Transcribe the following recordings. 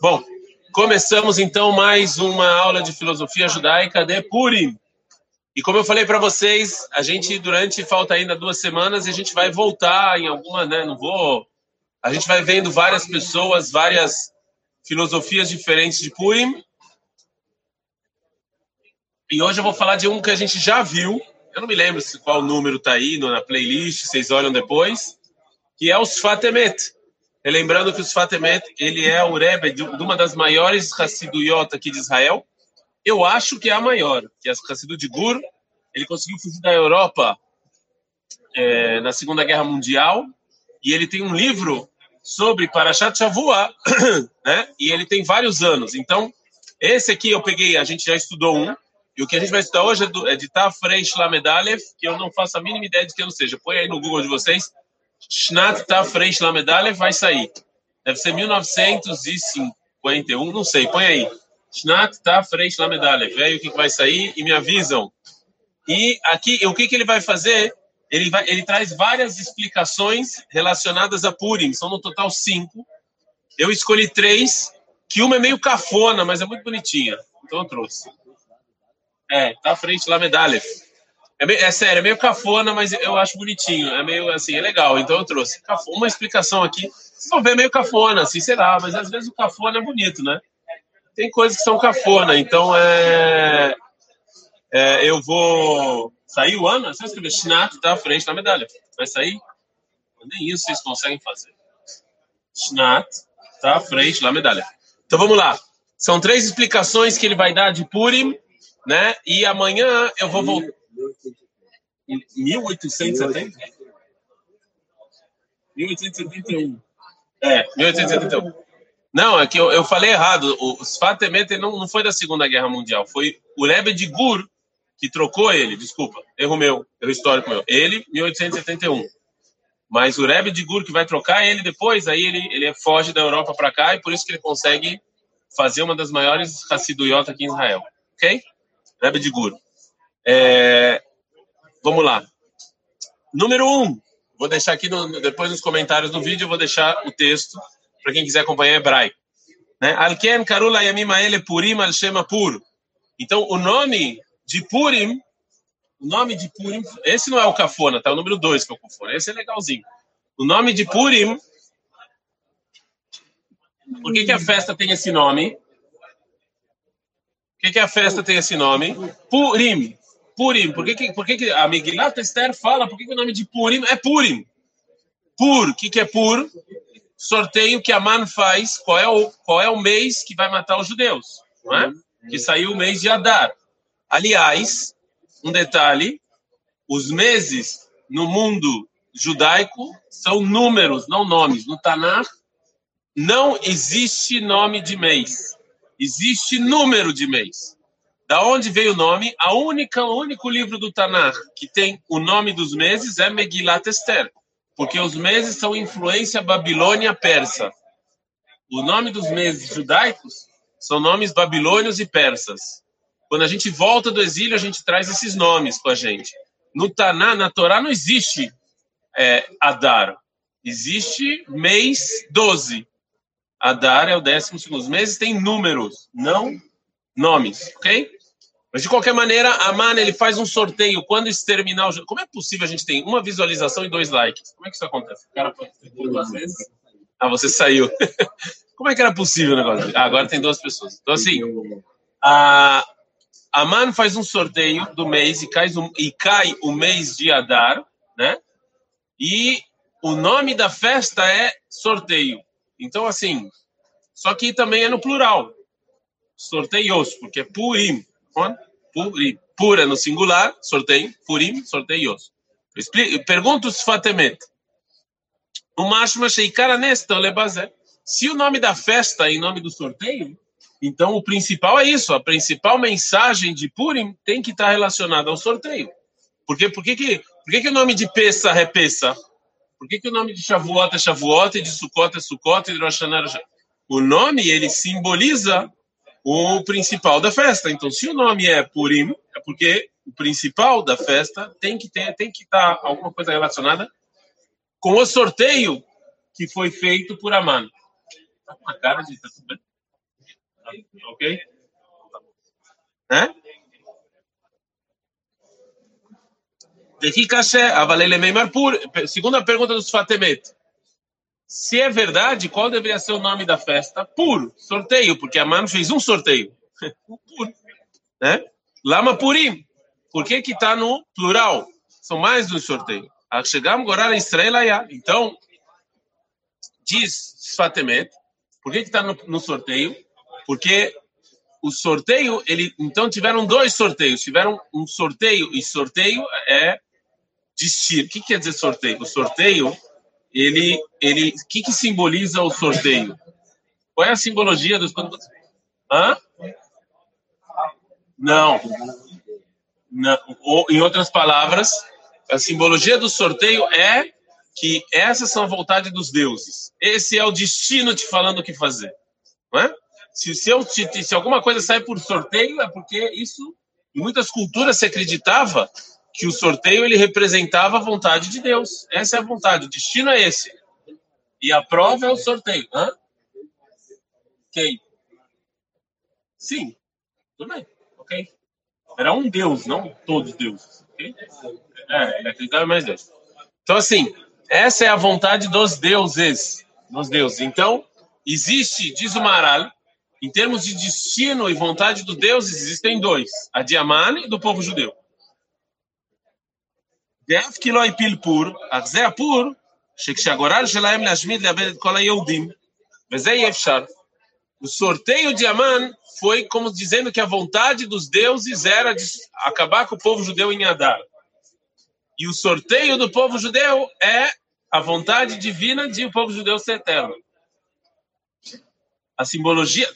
Bom, começamos então mais uma aula de filosofia judaica de Purim. E como eu falei para vocês, a gente durante falta ainda duas semanas e a gente vai voltar em alguma, né? Não vou. A gente vai vendo várias pessoas, várias filosofias diferentes de Purim. E hoje eu vou falar de um que a gente já viu. Eu não me lembro qual número está aí na playlist, vocês olham depois. Que é os Fatemet. Lembrando que os Fatemet, ele é o Rebbe de uma das maiores Hassiduyot aqui de Israel. Eu acho que é a maior, que é a Hassidu de Gur. Ele conseguiu fugir da Europa é, na Segunda Guerra Mundial. E ele tem um livro sobre Parashat Shavua, né? E ele tem vários anos. Então, esse aqui eu peguei, a gente já estudou um. E o que a gente vai estudar hoje é, do, é de Shlamedalev, que eu não faço a mínima ideia de que não seja. Põe aí no Google de vocês. Shnat Tafrei Shlamedalev vai sair. Deve ser 1951, não sei. Põe aí. Shnat Tafrei Shlamedalev. Vê aí o que vai sair e me avisam. E aqui, o que, que ele vai fazer? Ele, vai, ele traz várias explicações relacionadas a Purim. São no total cinco. Eu escolhi três, que uma é meio cafona, mas é muito bonitinha. Então eu trouxe. É, tá à frente lá, medalha. É, meio, é, sério, é meio cafona, mas eu acho bonitinho. É meio assim, é legal. Então eu trouxe uma explicação aqui. Vocês vão ver meio cafona, assim, sei lá, mas às vezes o cafona é bonito, né? Tem coisas que são cafona, então é. é eu vou. Sair o ano? É só escrever tá à frente da medalha. Vai sair? Nem isso vocês conseguem fazer. Shnat, tá à frente da medalha. Então vamos lá. São três explicações que ele vai dar de Purim né? E amanhã eu vou voltar. 1870? 1871. É, 1871. Não, é que eu, eu falei errado. O Sfatemet não, não foi da Segunda Guerra Mundial. Foi o Rebbe de Gur que trocou ele. Desculpa, erro meu, erro histórico meu. Ele, 1871. Mas o Rebbe de Gur que vai trocar ele depois, aí ele, ele foge da Europa para cá e por isso que ele consegue fazer uma das maiores Hassiduyot aqui em Israel. Ok? Rebbe de Gur. É, vamos lá. Número um. Vou deixar aqui no, depois nos comentários do vídeo, vou deixar o texto para quem quiser acompanhar hebraico. Né? Alken purim al pur. Então, o nome de Purim, o nome de Purim, esse não é o cafona, tá? O número dois que é o cafona. Esse é legalzinho. O nome de Purim, por que, que a festa tem esse nome? Por que, que a festa tem esse nome? Purim. Purim. Por que, que, por que, que a Megillat Esther fala? Por que, que o nome de Purim é Purim? Pur. O que, que é Pur? Sorteio que a Man faz. Qual é, o, qual é o mês que vai matar os judeus? Não é? Que saiu o mês de Adar. Aliás, um detalhe: os meses no mundo judaico são números, não nomes. No Tanakh não existe nome de mês. Existe número de mês. Da onde veio o nome? A única, o único livro do Tanakh que tem o nome dos meses é Megillat Esther, porque os meses são influência babilônia persa. O nome dos meses judaicos são nomes babilônios e persas. Quando a gente volta do exílio, a gente traz esses nomes com a gente. No Taná, na Torá, não existe é, Adar. Existe mês 12. Adar é o décimo segundo. Os meses têm números, não nomes, ok? Mas de qualquer maneira, a Mana ele faz um sorteio quando exterminar o Como é possível a gente ter uma visualização e dois likes? Como é que isso acontece? O cara duas vezes? Ah, você saiu. Como é que era possível o negócio? Ah, agora tem duas pessoas. Então, assim, a, a Man faz um sorteio do mês e cai, e cai o mês de Adar, né? E o nome da festa é sorteio. Então, assim, só que também é no plural. Sorteios, porque é purim. Pura no singular, sorteio. Purim, sorteios. Pergunta os Fatemet. O mashma sheikara nesta lebazé. Se o nome da festa é em nome do sorteio, então o principal é isso. A principal mensagem de Purim tem que estar relacionada ao sorteio. Porque, por que, que, por que, que o nome de Pessa é Pessa? Por que, que o nome de Shavuot é Shavuot e de Sukkot é Sukkot e de Rosh Hashanah é O nome, ele simboliza o principal da festa. Então, se o nome é Purim, é porque o principal da festa tem que ter, tem que estar alguma coisa relacionada com o sorteio que foi feito por Aman. Tá com uma cara de... Tá tudo bem? ok? Né? Daqui caché, avalele meimar pur. Segunda pergunta dos Fatemet. Se é verdade, qual deveria ser o nome da festa? Pur, sorteio, porque a mano fez um sorteio. Pur, né? Lama purim. Por que que está no plural? São mais de um sorteio. Chegamos agora em Israel, então, diz Fatemet, por que que está no, no sorteio? Porque o sorteio, ele, então tiveram dois sorteios. Tiveram um sorteio, e sorteio é destino. O que quer dizer sorteio? O sorteio, ele, ele, o que, que simboliza o sorteio? Qual é a simbologia dos Hã? Não. Não. Ou, em outras palavras, a simbologia do sorteio é que essas são a vontade dos deuses. Esse é o destino te falando o que fazer. Não é? Se, se, eu, se, se alguma coisa sai por sorteio, é porque isso, em muitas culturas, se acreditava que o sorteio ele representava a vontade de Deus. Essa é a vontade, o destino é esse. E a prova é o sorteio. Hã? Ok. Sim, tudo bem. Ok. Era um Deus, não todos deuses. Okay? É, ele mais Deus. Então, assim, essa é a vontade dos deuses. Dos deuses. Então, existe, diz o Maral, em termos de destino e vontade dos deuses, existem dois: a de e do povo judeu. ואף כי לא הפיל פור, אך זה הפור שכשהגורל שלהם להשמיד, לאבד את כל היהודים, וזה אי אפשר. O sorteio de Aman foi como dizendo que a vontade dos deuses era de acabar com o povo judeu em Adar. E o sorteio do povo judeu é a vontade divina de o povo judeu ser eterno. A simbologia,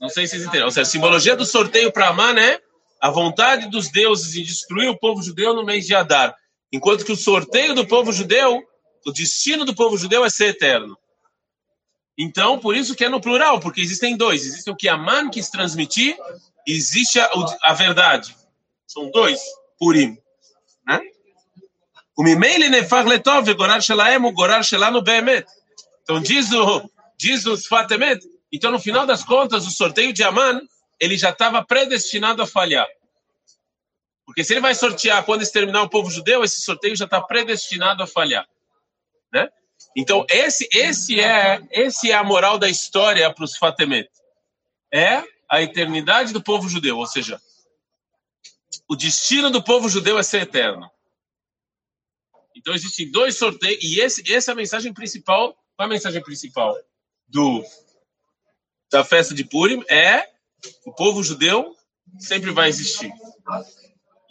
não sei se vocês entenderam, ou seja, a simbologia do sorteio para Aman é a vontade dos deuses em destruir o povo judeu no mês de Adar. Enquanto que o sorteio do povo judeu, o destino do povo judeu é ser eterno. Então, por isso que é no plural, porque existem dois. Existe o que Aman quis transmitir e existe a, a verdade. São dois, Purim. Né? וממילא נהפך לטוב וגורל שלהם הוא גורל שלנו באמת. Então diz o, diz o Sfat então no final das contas o sorteio de Aman, ele já estava predestinado a falhar. Porque se ele vai sortear quando exterminar o povo judeu, esse sorteio já está predestinado a falhar, né? Então esse esse é esse é a moral da história para os Fatemet. É a eternidade do povo judeu, ou seja, o destino do povo judeu é ser eterno. Então existem dois sorteios e esse essa é a mensagem principal. É a mensagem principal do da festa de Purim? É o povo judeu sempre vai existir.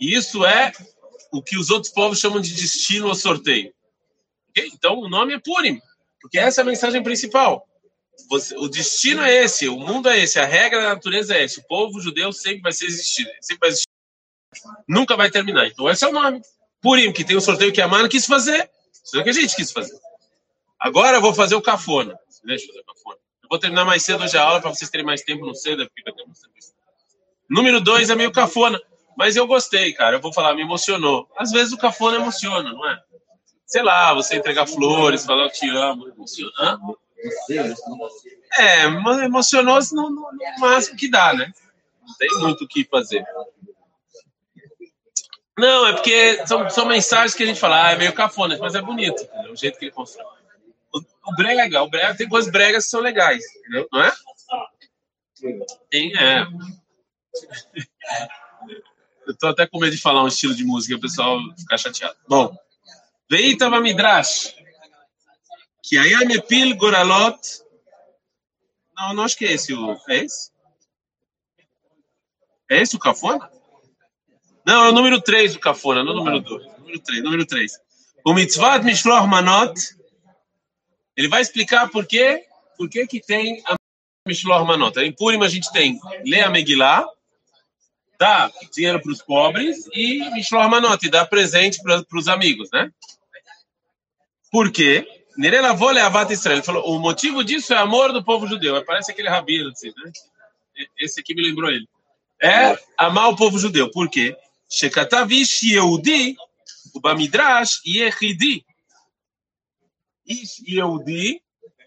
E isso é o que os outros povos chamam de destino ou sorteio. Okay? Então o nome é Purim, porque essa é a mensagem principal. Você, o destino é esse, o mundo é esse, a regra da natureza é esse. O povo judeu sempre vai ser existir, sempre vai existir. Nunca vai terminar. Então esse é o nome. Purim, que tem um sorteio que a Mana quis fazer. Isso é o que a gente quis fazer. Agora eu vou fazer o cafona. Deixa eu fazer o cafona. Eu vou terminar mais cedo hoje a aula para vocês terem mais tempo no cedo. Número dois é meio cafona. Mas eu gostei, cara. Eu vou falar, me emocionou. Às vezes o cafona emociona, não é? Sei lá, você entregar flores, falar eu te amo, emociona. É, emocionou no, no, no máximo que dá, né? Não tem muito o que fazer. Não, é porque são, são mensagens que a gente fala, ah, é meio cafona, mas é bonito, entendeu? o jeito que ele constrói. O, o brega, o brega tem coisas bregas que são legais, entendeu? Não é? Tem, é. Eu tô até com medo de falar um estilo de música, o pessoal ficar chateado. Bom, Veitava Midrash, que aí a Mepil Goralot. Não, não acho que é esse o. É esse? É esse o cafona? Não, é o número 3 do Cafona, não o número 2. Número 3, número 3. O Mitzvat Mishloch Manot, ele vai explicar por quê, por que que tem a Mishloch Manot. Em Purim a gente tem Lea Megillah, dá dinheiro para os pobres e Mishloach Manot, dá presente para os amigos, né? Por quê? Nerela Vole Avat Israel. Ele falou, o motivo disso é amor do povo judeu. Parece aquele rabino, assim, né? Esse aqui me lembrou ele. É amar o povo judeu. Por quê? Shekatavish Yehudi, o Bamidrash, Yehidi. Ish Yehudi,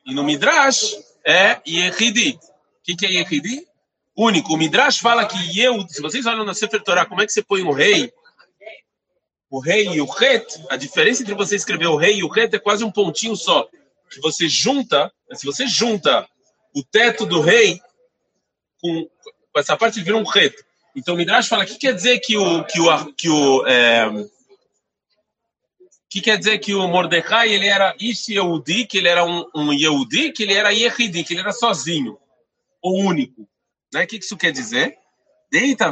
e no Midrash é Yehidi. O que, que é Yehidi? Único. O Midrash fala que eu, se vocês olham na Sefer Torah, como é que você põe o rei? O rei e o het, a diferença entre você escrever o rei e o het é quase um pontinho só. Que você junta, se você junta o teto do rei com, com essa parte vira um het. Então o Midrash fala, o que quer dizer que o que o que o é, que quer dizer que o Mordecai ele era Ish Yehudi, que ele era um, um Yehudi, que ele era Yehidi, que ele era sozinho, ou único. Né? O que isso quer dizer? Deita,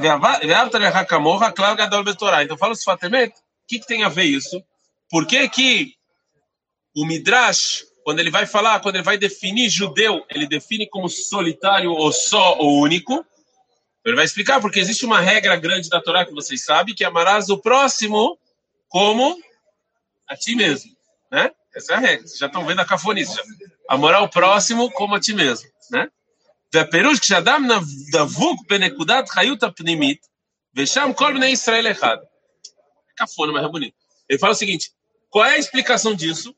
Então fala os Fatemet, o que, que tem a ver isso? Por que que o Midrash, quando ele vai falar, quando ele vai definir judeu, ele define como solitário ou só ou único? Ele vai explicar porque existe uma regra grande da Torá que vocês sabem, que amarás o próximo como a ti mesmo, né? Essa é a regra. Vocês já estão vendo a cafonice. Amar o próximo como a ti mesmo, né? והפירוש כשאדם דבוק בנקודת חיות הפנימית, ושם כל בני ישראל אחד. Cafona, mas é bonito. Ele fala o seguinte: qual é a explicação disso?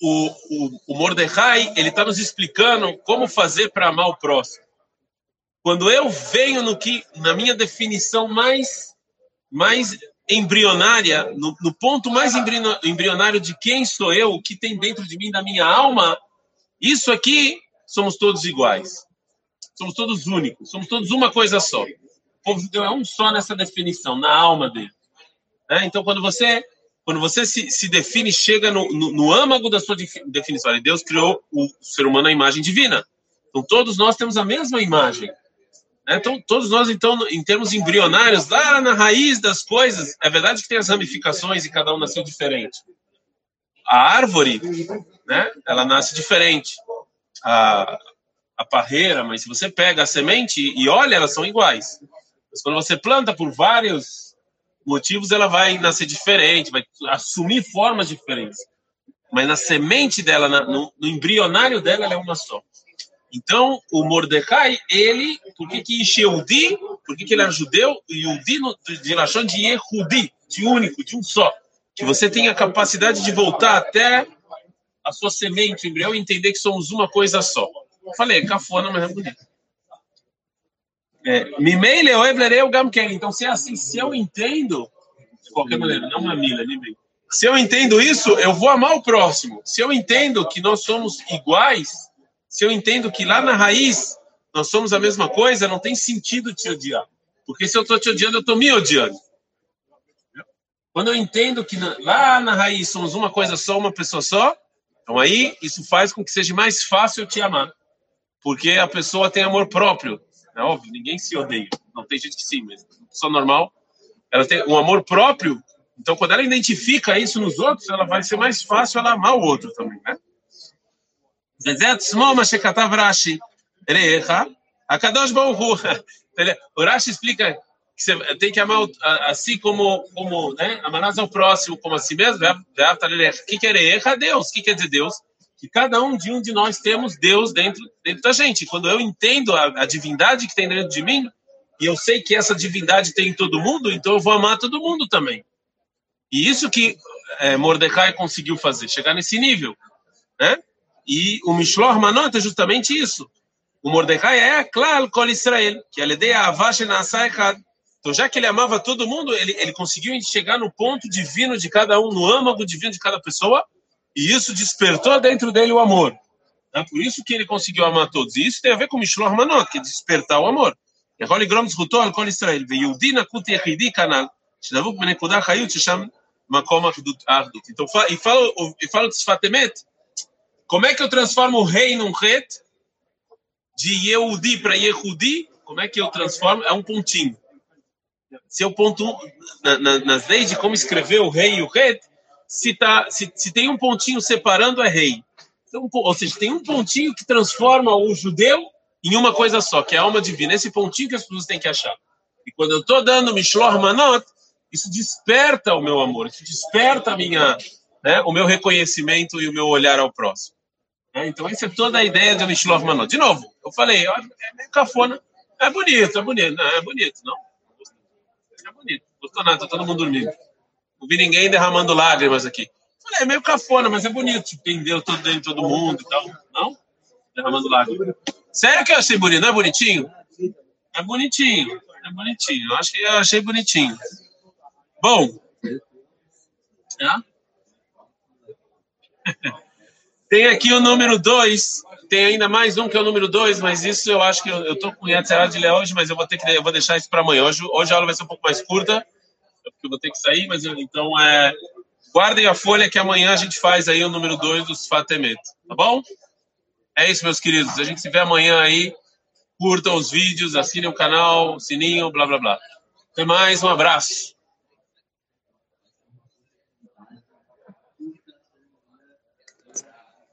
O, o, o Mordecai ele está nos explicando como fazer para amar o próximo. Quando eu venho no que, na minha definição mais, mais embrionária, no, no ponto mais embrionário de quem sou eu, o que tem dentro de mim, da minha alma, isso aqui somos todos iguais. Somos todos únicos, somos todos uma coisa só. O povo judeu é um só nessa definição, na alma dele. É, então, quando você quando você se, se define, chega no, no, no âmago da sua definição. Deus criou o ser humano à imagem divina. Então, todos nós temos a mesma imagem. É, então, todos nós, então, em termos embrionários, lá na raiz das coisas, é verdade que tem as ramificações e cada um nasceu diferente. A árvore, né, ela nasce diferente a, a parreira, mas se você pega a semente e olha, elas são iguais. Mas quando você planta por vários motivos, ela vai nascer diferente, vai assumir formas diferentes. Mas na semente dela, no, no, embrionário dela, ela é uma só. Então, o Mordecai, ele, por que que Yehudi, por que que ele era judeu? Yehudi de relação de Yehudi, de único, de um só. Que você tem a capacidade de voltar até a sua semente, o embrião, entender que somos uma coisa só. Eu falei, cafona, mas é bonito. É, Mimele o gamken. Então, se é assim, se eu entendo, de qualquer maneira, não mamila, nem. Se eu entendo isso, eu vou amar o próximo. Se eu entendo que nós somos iguais, se eu entendo que lá na raiz nós somos a mesma coisa, não tem sentido te odiar. Porque se eu estou te odiando, eu estou me odiando. Quando eu entendo que lá na raiz somos uma coisa só, uma pessoa só, então aí isso faz com que seja mais fácil te amar, porque a pessoa tem amor próprio. É óbvio, ninguém se odeia. Não tem gente que sim, mas uma pessoa normal, ela tem um amor próprio. Então quando ela identifica isso nos outros, ela vai ser mais fácil ela amar o outro também, né? Akadosh Baruch Hu. O Rashi explica que você tem que amar assim como, como né? amarás ao próximo como a si mesmo. O que quer errar Deus? O que quer dizer Deus? Que cada um de um de nós temos Deus dentro, dentro da gente. Quando eu entendo a, a divindade que tem dentro de mim, e eu sei que essa divindade tem em todo mundo, então eu vou amar todo mundo também. E isso que é, Mordecai conseguiu fazer, chegar nesse nível. Né? E o Mishlor Manot é justamente isso. O Mordecai é, claro, Kol Israel, que a ideia Avash Nasa Echad. Então, já que ele amava todo mundo, ele, ele conseguiu chegar no ponto divino de cada um, no âmago divino de cada pessoa, e isso despertou dentro dele o amor. É por isso que ele conseguiu amar todos. E isso tem a ver com Mishlor Manot, que é despertar o amor. יכול לגרום זכותו על כל ישראל, ויהודי נקוט יחידי כנ"ל, שדבוק בנקודה חיות ששם מקום האחדות. Então, e fala, e fala de Sfat como é que eu transformo o rei num ret? De Yehudi para Yehudi, como é que eu transformo? É um pontinho se eu ponto na, na, nas leis de como escrever o rei e o rei, se, tá, se, se tem um pontinho separando, é rei. Então, ou seja, tem um pontinho que transforma o judeu em uma coisa só, que é a alma divina. Esse pontinho que as pessoas têm que achar. E quando eu estou dando Mishlor Manot, isso desperta o meu amor, isso desperta a minha, né, o meu reconhecimento e o meu olhar ao próximo. É, então, essa é toda a ideia do Mishlor Manot. De novo, eu falei, é meio cafona. É bonito, é bonito. Não, é bonito, não? É bonito. Gostou nada, tá todo mundo dormindo. Não vi ninguém derramando lágrimas aqui. Falei, é meio cafona, mas é bonito. Tipo, tem Deus todo dentro de todo mundo e tal. Não? Derramando lágrimas. Sério que eu achei bonito? Não é bonitinho? É bonitinho. É bonitinho. Eu que eu achei bonitinho. Bom. É? Tem aqui o número 2. Tem ainda mais um que é o número 2, mas isso eu acho que eu, tô com o de ler hoje, mas eu vou ter que eu vou deixar isso para amanhã. Hoje, hoje a aula vai ser um pouco mais curta, porque eu vou ter que sair, mas eu, então é guardem a folha que amanhã a gente faz aí o número 2 dos Fatemet, tá bom? É isso, meus queridos. A gente se vê amanhã aí. Curtam os vídeos, assinem o canal, sininho, blá blá blá. Até mais, um abraço.